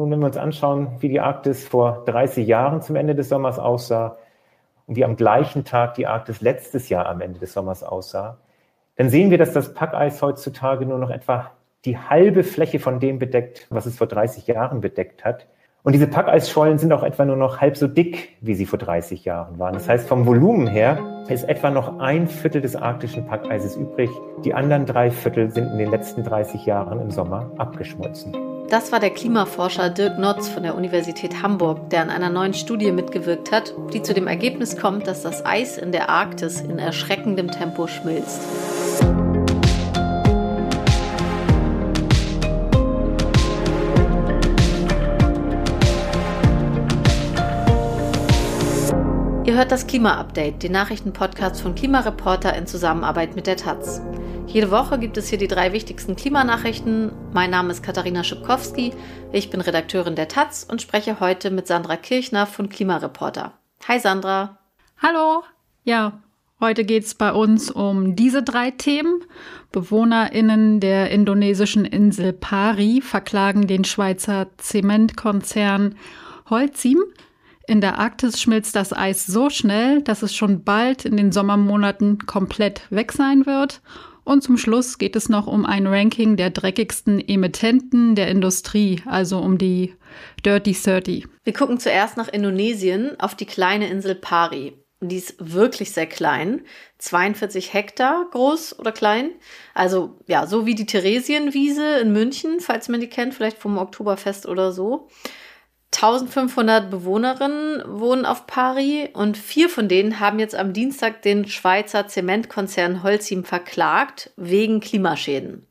Nun, wenn wir uns anschauen, wie die Arktis vor 30 Jahren zum Ende des Sommers aussah und wie am gleichen Tag die Arktis letztes Jahr am Ende des Sommers aussah, dann sehen wir, dass das Packeis heutzutage nur noch etwa die halbe Fläche von dem bedeckt, was es vor 30 Jahren bedeckt hat. Und diese Packeisschollen sind auch etwa nur noch halb so dick, wie sie vor 30 Jahren waren. Das heißt, vom Volumen her ist etwa noch ein Viertel des arktischen Packeises übrig. Die anderen drei Viertel sind in den letzten 30 Jahren im Sommer abgeschmolzen. Das war der Klimaforscher Dirk Notz von der Universität Hamburg, der an einer neuen Studie mitgewirkt hat, die zu dem Ergebnis kommt, dass das Eis in der Arktis in erschreckendem Tempo schmilzt. Ihr hört das Klima-Update, den Nachrichtenpodcast von Klimareporter in Zusammenarbeit mit der Taz. Jede Woche gibt es hier die drei wichtigsten Klimanachrichten. Mein Name ist Katharina Schipkowski, ich bin Redakteurin der Taz und spreche heute mit Sandra Kirchner von Klimareporter. Hi Sandra. Hallo. Ja, heute geht es bei uns um diese drei Themen. BewohnerInnen der indonesischen Insel Pari verklagen den Schweizer Zementkonzern Holcim in der Arktis schmilzt das Eis so schnell, dass es schon bald in den Sommermonaten komplett weg sein wird. Und zum Schluss geht es noch um ein Ranking der dreckigsten Emittenten der Industrie, also um die Dirty 30. Wir gucken zuerst nach Indonesien auf die kleine Insel Pari. Die ist wirklich sehr klein, 42 Hektar groß oder klein. Also ja, so wie die Theresienwiese in München, falls man die kennt, vielleicht vom Oktoberfest oder so. 1500 Bewohnerinnen wohnen auf Pari und vier von denen haben jetzt am Dienstag den Schweizer Zementkonzern Holcim verklagt wegen Klimaschäden.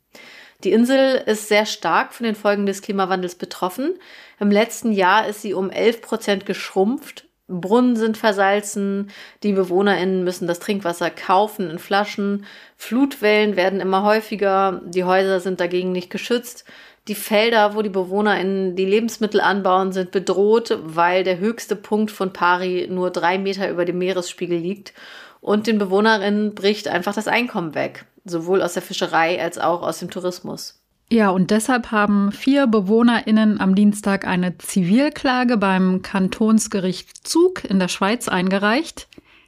Die Insel ist sehr stark von den Folgen des Klimawandels betroffen. Im letzten Jahr ist sie um 11 Prozent geschrumpft. Brunnen sind versalzen, die BewohnerInnen müssen das Trinkwasser kaufen in Flaschen, Flutwellen werden immer häufiger, die Häuser sind dagegen nicht geschützt die Felder, wo die Bewohner in die Lebensmittel anbauen, sind bedroht, weil der höchste Punkt von Pari nur drei Meter über dem Meeresspiegel liegt. Und den Bewohnerinnen bricht einfach das Einkommen weg, sowohl aus der Fischerei als auch aus dem Tourismus. Ja, und deshalb haben vier BewohnerInnen am Dienstag eine Zivilklage beim Kantonsgericht Zug in der Schweiz eingereicht.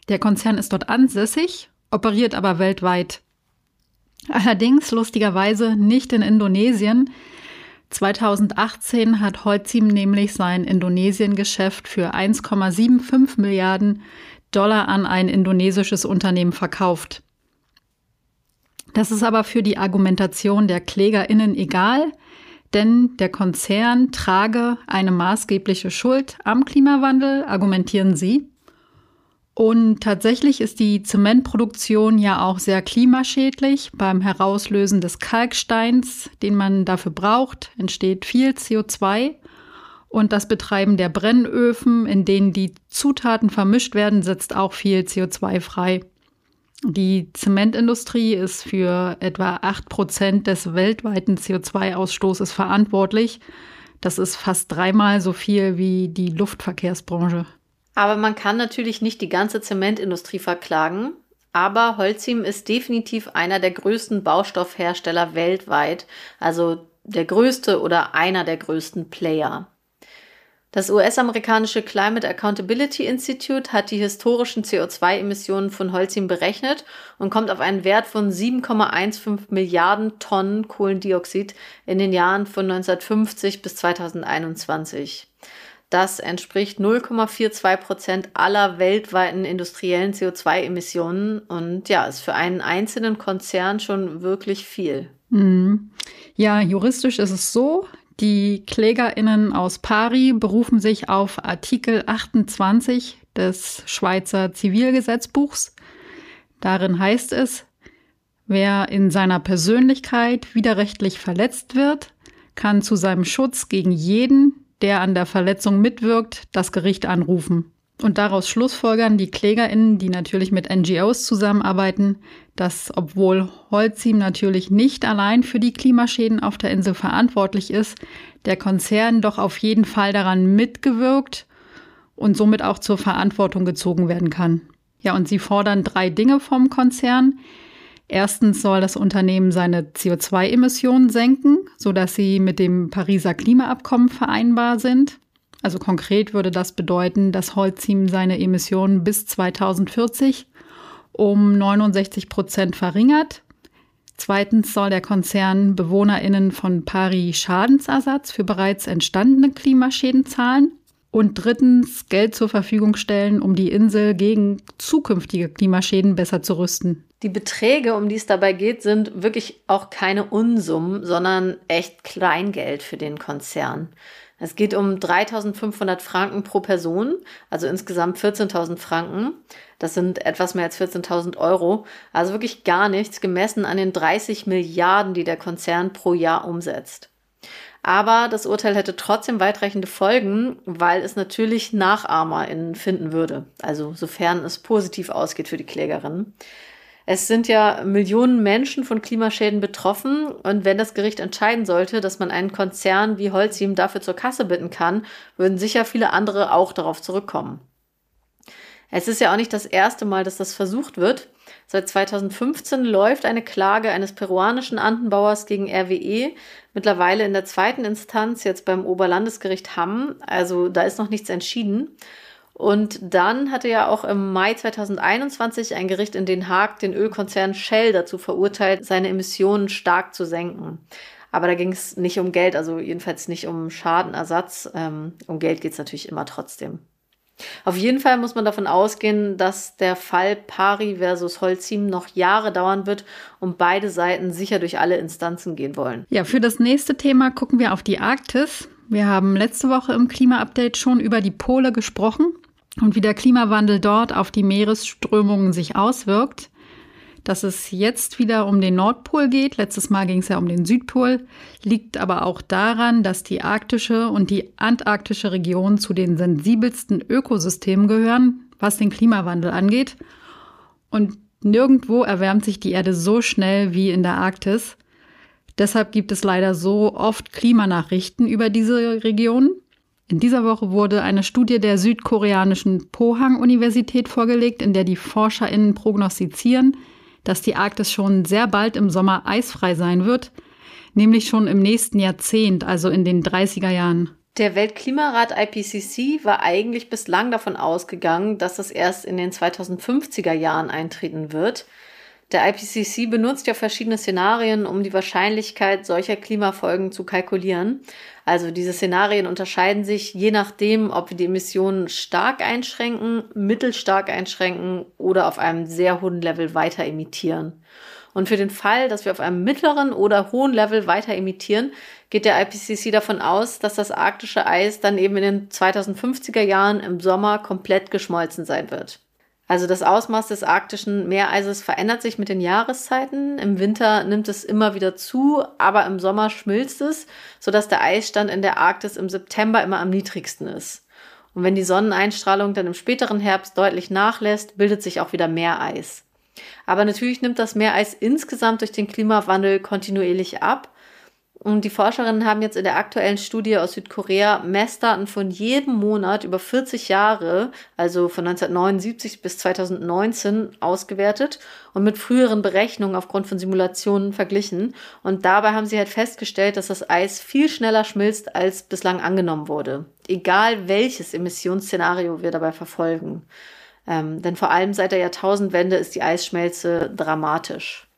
Der Konzern ist dort ansässig, operiert aber weltweit. Allerdings lustigerweise nicht in Indonesien, 2018 hat Holcim nämlich sein Indonesien-Geschäft für 1,75 Milliarden Dollar an ein indonesisches Unternehmen verkauft. Das ist aber für die Argumentation der KlägerInnen egal, denn der Konzern trage eine maßgebliche Schuld am Klimawandel, argumentieren sie. Und tatsächlich ist die Zementproduktion ja auch sehr klimaschädlich. Beim Herauslösen des Kalksteins, den man dafür braucht, entsteht viel CO2. Und das Betreiben der Brennöfen, in denen die Zutaten vermischt werden, setzt auch viel CO2 frei. Die Zementindustrie ist für etwa 8 Prozent des weltweiten CO2-Ausstoßes verantwortlich. Das ist fast dreimal so viel wie die Luftverkehrsbranche. Aber man kann natürlich nicht die ganze Zementindustrie verklagen. Aber Holcim ist definitiv einer der größten Baustoffhersteller weltweit, also der größte oder einer der größten Player. Das US-amerikanische Climate Accountability Institute hat die historischen CO2-Emissionen von Holcim berechnet und kommt auf einen Wert von 7,15 Milliarden Tonnen Kohlendioxid in den Jahren von 1950 bis 2021. Das entspricht 0,42 Prozent aller weltweiten industriellen CO2-Emissionen und ja, ist für einen einzelnen Konzern schon wirklich viel. Mhm. Ja, juristisch ist es so, die KlägerInnen aus Pari berufen sich auf Artikel 28 des Schweizer Zivilgesetzbuchs. Darin heißt es, wer in seiner Persönlichkeit widerrechtlich verletzt wird, kann zu seinem Schutz gegen jeden, der an der Verletzung mitwirkt, das Gericht anrufen. Und daraus schlussfolgern die KlägerInnen, die natürlich mit NGOs zusammenarbeiten, dass obwohl Holcim natürlich nicht allein für die Klimaschäden auf der Insel verantwortlich ist, der Konzern doch auf jeden Fall daran mitgewirkt und somit auch zur Verantwortung gezogen werden kann. Ja, und sie fordern drei Dinge vom Konzern. Erstens soll das Unternehmen seine CO2-Emissionen senken, sodass sie mit dem Pariser Klimaabkommen vereinbar sind. Also konkret würde das bedeuten, dass Holcim seine Emissionen bis 2040 um 69 Prozent verringert. Zweitens soll der Konzern BewohnerInnen von Paris Schadensersatz für bereits entstandene Klimaschäden zahlen. Und drittens Geld zur Verfügung stellen, um die Insel gegen zukünftige Klimaschäden besser zu rüsten. Die Beträge, um die es dabei geht, sind wirklich auch keine Unsummen, sondern echt Kleingeld für den Konzern. Es geht um 3.500 Franken pro Person, also insgesamt 14.000 Franken. Das sind etwas mehr als 14.000 Euro. Also wirklich gar nichts gemessen an den 30 Milliarden, die der Konzern pro Jahr umsetzt. Aber das Urteil hätte trotzdem weitreichende Folgen, weil es natürlich NachahmerInnen finden würde. Also sofern es positiv ausgeht für die Klägerin. Es sind ja Millionen Menschen von Klimaschäden betroffen und wenn das Gericht entscheiden sollte, dass man einen Konzern wie Holcim dafür zur Kasse bitten kann, würden sicher viele andere auch darauf zurückkommen. Es ist ja auch nicht das erste Mal, dass das versucht wird. Seit 2015 läuft eine Klage eines peruanischen Andenbauers gegen RWE, mittlerweile in der zweiten Instanz, jetzt beim Oberlandesgericht Hamm. Also da ist noch nichts entschieden. Und dann hatte ja auch im Mai 2021 ein Gericht in Den Haag den Ölkonzern Shell dazu verurteilt, seine Emissionen stark zu senken. Aber da ging es nicht um Geld, also jedenfalls nicht um Schadenersatz. Ähm, um Geld geht es natürlich immer trotzdem. Auf jeden Fall muss man davon ausgehen, dass der Fall Pari versus Holcim noch Jahre dauern wird und beide Seiten sicher durch alle Instanzen gehen wollen. Ja, für das nächste Thema gucken wir auf die Arktis. Wir haben letzte Woche im Klima-Update schon über die Pole gesprochen und wie der Klimawandel dort auf die Meeresströmungen sich auswirkt. Dass es jetzt wieder um den Nordpol geht, letztes Mal ging es ja um den Südpol, liegt aber auch daran, dass die arktische und die antarktische Region zu den sensibelsten Ökosystemen gehören, was den Klimawandel angeht. Und nirgendwo erwärmt sich die Erde so schnell wie in der Arktis. Deshalb gibt es leider so oft Klimanachrichten über diese Region. In dieser Woche wurde eine Studie der südkoreanischen Pohang-Universität vorgelegt, in der die ForscherInnen prognostizieren, dass die Arktis schon sehr bald im Sommer eisfrei sein wird, nämlich schon im nächsten Jahrzehnt, also in den 30er Jahren. Der Weltklimarat IPCC war eigentlich bislang davon ausgegangen, dass das erst in den 2050er Jahren eintreten wird. Der IPCC benutzt ja verschiedene Szenarien, um die Wahrscheinlichkeit solcher Klimafolgen zu kalkulieren. Also diese Szenarien unterscheiden sich je nachdem, ob wir die Emissionen stark einschränken, mittelstark einschränken oder auf einem sehr hohen Level weiter emittieren. Und für den Fall, dass wir auf einem mittleren oder hohen Level weiter emittieren, geht der IPCC davon aus, dass das arktische Eis dann eben in den 2050er Jahren im Sommer komplett geschmolzen sein wird. Also das Ausmaß des arktischen Meereises verändert sich mit den Jahreszeiten. Im Winter nimmt es immer wieder zu, aber im Sommer schmilzt es, sodass der Eisstand in der Arktis im September immer am niedrigsten ist. Und wenn die Sonneneinstrahlung dann im späteren Herbst deutlich nachlässt, bildet sich auch wieder Meereis. Aber natürlich nimmt das Meereis insgesamt durch den Klimawandel kontinuierlich ab und die Forscherinnen haben jetzt in der aktuellen Studie aus Südkorea Messdaten von jedem Monat über 40 Jahre, also von 1979 bis 2019, ausgewertet und mit früheren Berechnungen aufgrund von Simulationen verglichen. Und dabei haben sie halt festgestellt, dass das Eis viel schneller schmilzt, als bislang angenommen wurde. Egal welches Emissionsszenario wir dabei verfolgen. Ähm, denn vor allem seit der Jahrtausendwende ist die Eisschmelze dramatisch.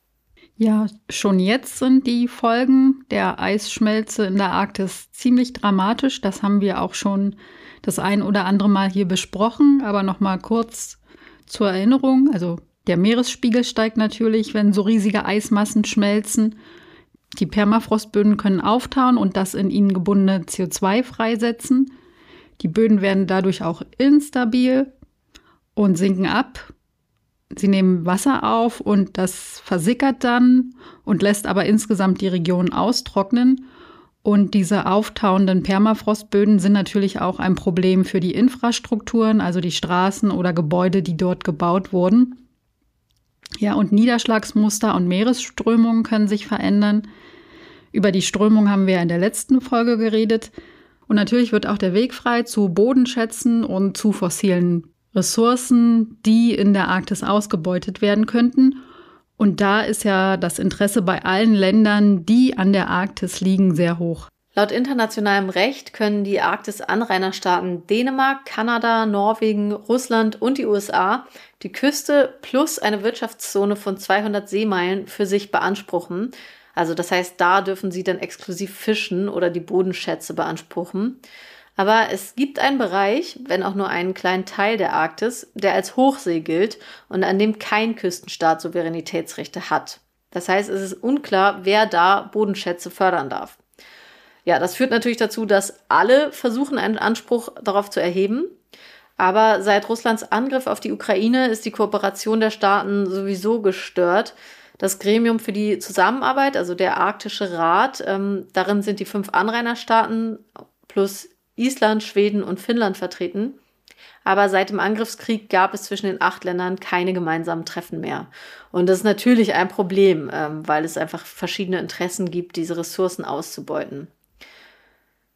Ja, schon jetzt sind die Folgen der Eisschmelze in der Arktis ziemlich dramatisch. Das haben wir auch schon das ein oder andere Mal hier besprochen. Aber noch mal kurz zur Erinnerung. Also der Meeresspiegel steigt natürlich, wenn so riesige Eismassen schmelzen. Die Permafrostböden können auftauen und das in ihnen gebundene CO2 freisetzen. Die Böden werden dadurch auch instabil und sinken ab. Sie nehmen Wasser auf und das versickert dann und lässt aber insgesamt die Region austrocknen. Und diese auftauenden Permafrostböden sind natürlich auch ein Problem für die Infrastrukturen, also die Straßen oder Gebäude, die dort gebaut wurden. Ja, und Niederschlagsmuster und Meeresströmungen können sich verändern. Über die Strömung haben wir in der letzten Folge geredet. Und natürlich wird auch der Weg frei zu Bodenschätzen und zu fossilen Ressourcen, die in der Arktis ausgebeutet werden könnten. Und da ist ja das Interesse bei allen Ländern, die an der Arktis liegen, sehr hoch. Laut internationalem Recht können die Arktis-Anrainerstaaten Dänemark, Kanada, Norwegen, Russland und die USA die Küste plus eine Wirtschaftszone von 200 Seemeilen für sich beanspruchen. Also das heißt, da dürfen sie dann exklusiv fischen oder die Bodenschätze beanspruchen. Aber es gibt einen Bereich, wenn auch nur einen kleinen Teil der Arktis, der als Hochsee gilt und an dem kein Küstenstaat Souveränitätsrechte hat. Das heißt, es ist unklar, wer da Bodenschätze fördern darf. Ja, das führt natürlich dazu, dass alle versuchen, einen Anspruch darauf zu erheben. Aber seit Russlands Angriff auf die Ukraine ist die Kooperation der Staaten sowieso gestört. Das Gremium für die Zusammenarbeit, also der Arktische Rat, ähm, darin sind die fünf Anrainerstaaten plus Island, Schweden und Finnland vertreten. Aber seit dem Angriffskrieg gab es zwischen den acht Ländern keine gemeinsamen Treffen mehr. Und das ist natürlich ein Problem, ähm, weil es einfach verschiedene Interessen gibt, diese Ressourcen auszubeuten.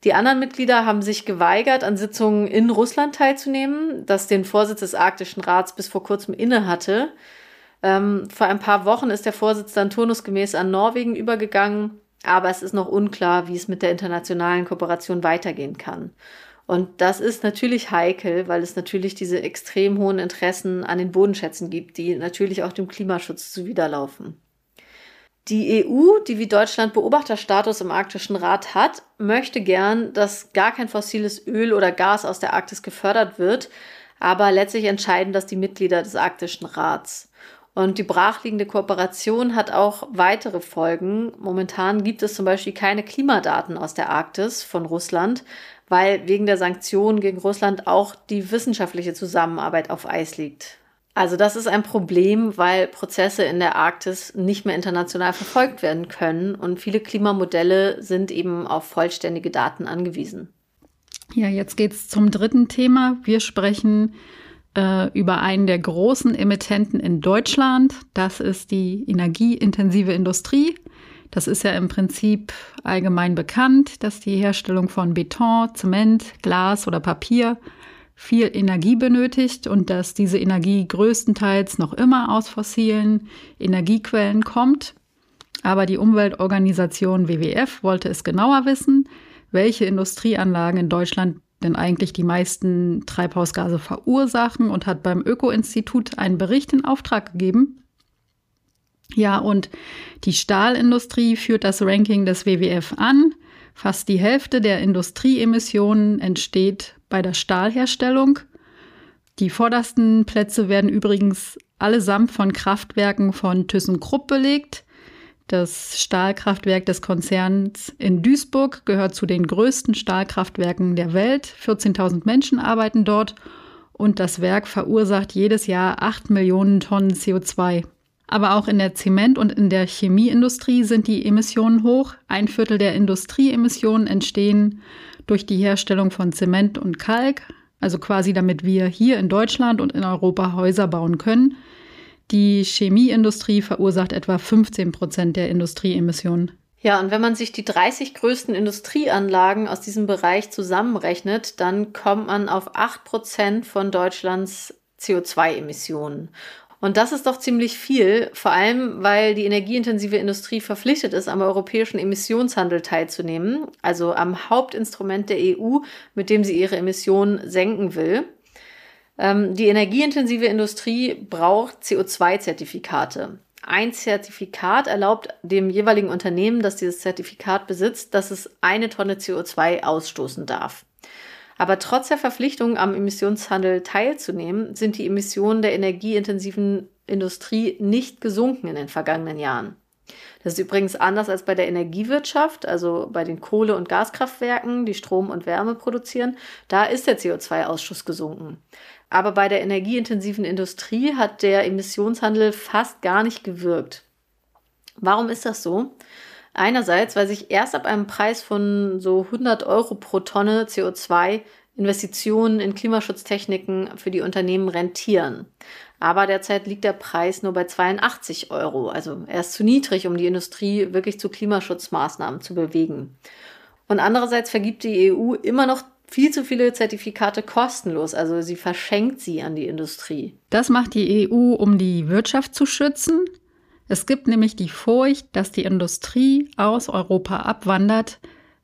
Die anderen Mitglieder haben sich geweigert, an Sitzungen in Russland teilzunehmen, das den Vorsitz des Arktischen Rats bis vor kurzem inne hatte. Ähm, vor ein paar Wochen ist der Vorsitz dann turnusgemäß an Norwegen übergegangen, aber es ist noch unklar, wie es mit der internationalen Kooperation weitergehen kann. Und das ist natürlich heikel, weil es natürlich diese extrem hohen Interessen an den Bodenschätzen gibt, die natürlich auch dem Klimaschutz zuwiderlaufen. Die EU, die wie Deutschland Beobachterstatus im Arktischen Rat hat, möchte gern, dass gar kein fossiles Öl oder Gas aus der Arktis gefördert wird, aber letztlich entscheiden das die Mitglieder des Arktischen Rats. Und die brachliegende Kooperation hat auch weitere Folgen. Momentan gibt es zum Beispiel keine Klimadaten aus der Arktis von Russland, weil wegen der Sanktionen gegen Russland auch die wissenschaftliche Zusammenarbeit auf Eis liegt. Also das ist ein Problem, weil Prozesse in der Arktis nicht mehr international verfolgt werden können und viele Klimamodelle sind eben auf vollständige Daten angewiesen. Ja, jetzt geht es zum dritten Thema. Wir sprechen äh, über einen der großen Emittenten in Deutschland. Das ist die energieintensive Industrie. Das ist ja im Prinzip allgemein bekannt, dass die Herstellung von Beton, Zement, Glas oder Papier viel Energie benötigt und dass diese Energie größtenteils noch immer aus fossilen Energiequellen kommt. Aber die Umweltorganisation WWF wollte es genauer wissen, welche Industrieanlagen in Deutschland denn eigentlich die meisten Treibhausgase verursachen und hat beim Öko-Institut einen Bericht in Auftrag gegeben. Ja, und die Stahlindustrie führt das Ranking des WWF an. Fast die Hälfte der Industrieemissionen entsteht bei der Stahlherstellung. Die vordersten Plätze werden übrigens allesamt von Kraftwerken von ThyssenKrupp belegt. Das Stahlkraftwerk des Konzerns in Duisburg gehört zu den größten Stahlkraftwerken der Welt. 14.000 Menschen arbeiten dort und das Werk verursacht jedes Jahr 8 Millionen Tonnen CO2. Aber auch in der Zement- und in der Chemieindustrie sind die Emissionen hoch. Ein Viertel der Industrieemissionen entstehen durch die Herstellung von Zement und Kalk, also quasi damit wir hier in Deutschland und in Europa Häuser bauen können. Die Chemieindustrie verursacht etwa 15 Prozent der Industrieemissionen. Ja, und wenn man sich die 30 größten Industrieanlagen aus diesem Bereich zusammenrechnet, dann kommt man auf 8 Prozent von Deutschlands CO2-Emissionen. Und das ist doch ziemlich viel, vor allem weil die energieintensive Industrie verpflichtet ist, am europäischen Emissionshandel teilzunehmen, also am Hauptinstrument der EU, mit dem sie ihre Emissionen senken will. Ähm, die energieintensive Industrie braucht CO2-Zertifikate. Ein Zertifikat erlaubt dem jeweiligen Unternehmen, das dieses Zertifikat besitzt, dass es eine Tonne CO2 ausstoßen darf. Aber trotz der Verpflichtung, am Emissionshandel teilzunehmen, sind die Emissionen der energieintensiven Industrie nicht gesunken in den vergangenen Jahren. Das ist übrigens anders als bei der Energiewirtschaft, also bei den Kohle- und Gaskraftwerken, die Strom und Wärme produzieren. Da ist der CO2-Ausschuss gesunken. Aber bei der energieintensiven Industrie hat der Emissionshandel fast gar nicht gewirkt. Warum ist das so? Einerseits, weil sich erst ab einem Preis von so 100 Euro pro Tonne CO2 Investitionen in Klimaschutztechniken für die Unternehmen rentieren. Aber derzeit liegt der Preis nur bei 82 Euro. Also er ist zu niedrig, um die Industrie wirklich zu Klimaschutzmaßnahmen zu bewegen. Und andererseits vergibt die EU immer noch viel zu viele Zertifikate kostenlos. Also sie verschenkt sie an die Industrie. Das macht die EU, um die Wirtschaft zu schützen. Es gibt nämlich die Furcht, dass die Industrie aus Europa abwandert,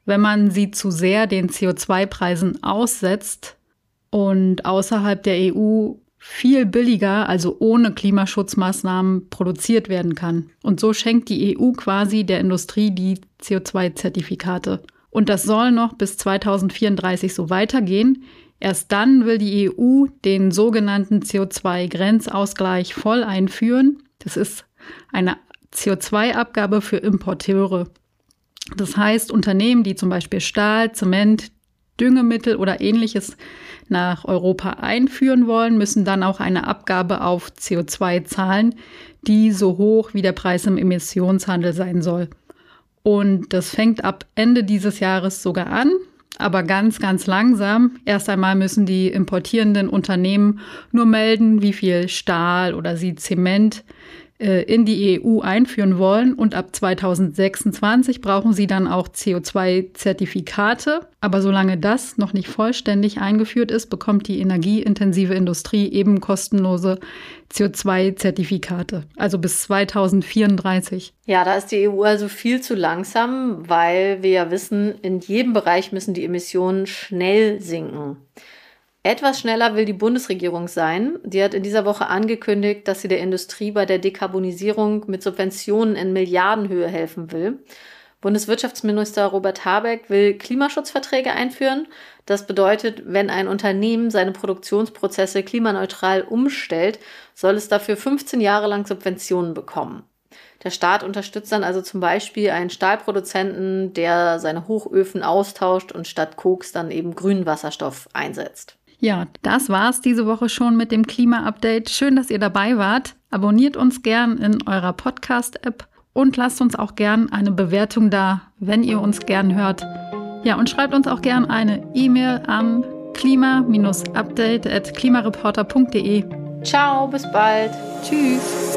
wenn man sie zu sehr den CO2-Preisen aussetzt und außerhalb der EU viel billiger, also ohne Klimaschutzmaßnahmen, produziert werden kann. Und so schenkt die EU quasi der Industrie die CO2-Zertifikate. Und das soll noch bis 2034 so weitergehen. Erst dann will die EU den sogenannten CO2-Grenzausgleich voll einführen. Das ist eine CO2-Abgabe für Importeure. Das heißt, Unternehmen, die zum Beispiel Stahl, Zement, Düngemittel oder ähnliches nach Europa einführen wollen, müssen dann auch eine Abgabe auf CO2 zahlen, die so hoch wie der Preis im Emissionshandel sein soll. Und das fängt ab Ende dieses Jahres sogar an, aber ganz, ganz langsam. Erst einmal müssen die importierenden Unternehmen nur melden, wie viel Stahl oder sie Zement in die EU einführen wollen und ab 2026 brauchen sie dann auch CO2-Zertifikate. Aber solange das noch nicht vollständig eingeführt ist, bekommt die energieintensive Industrie eben kostenlose CO2-Zertifikate, also bis 2034. Ja, da ist die EU also viel zu langsam, weil wir ja wissen, in jedem Bereich müssen die Emissionen schnell sinken. Etwas schneller will die Bundesregierung sein. Die hat in dieser Woche angekündigt, dass sie der Industrie bei der Dekarbonisierung mit Subventionen in Milliardenhöhe helfen will. Bundeswirtschaftsminister Robert Habeck will Klimaschutzverträge einführen. Das bedeutet, wenn ein Unternehmen seine Produktionsprozesse klimaneutral umstellt, soll es dafür 15 Jahre lang Subventionen bekommen. Der Staat unterstützt dann also zum Beispiel einen Stahlproduzenten, der seine Hochöfen austauscht und statt Koks dann eben grünen Wasserstoff einsetzt. Ja, das war's diese Woche schon mit dem Klima-Update. Schön, dass ihr dabei wart. Abonniert uns gern in eurer Podcast-App und lasst uns auch gern eine Bewertung da, wenn ihr uns gern hört. Ja, und schreibt uns auch gern eine E-Mail an klima-update.klimareporter.de. Ciao, bis bald. Tschüss.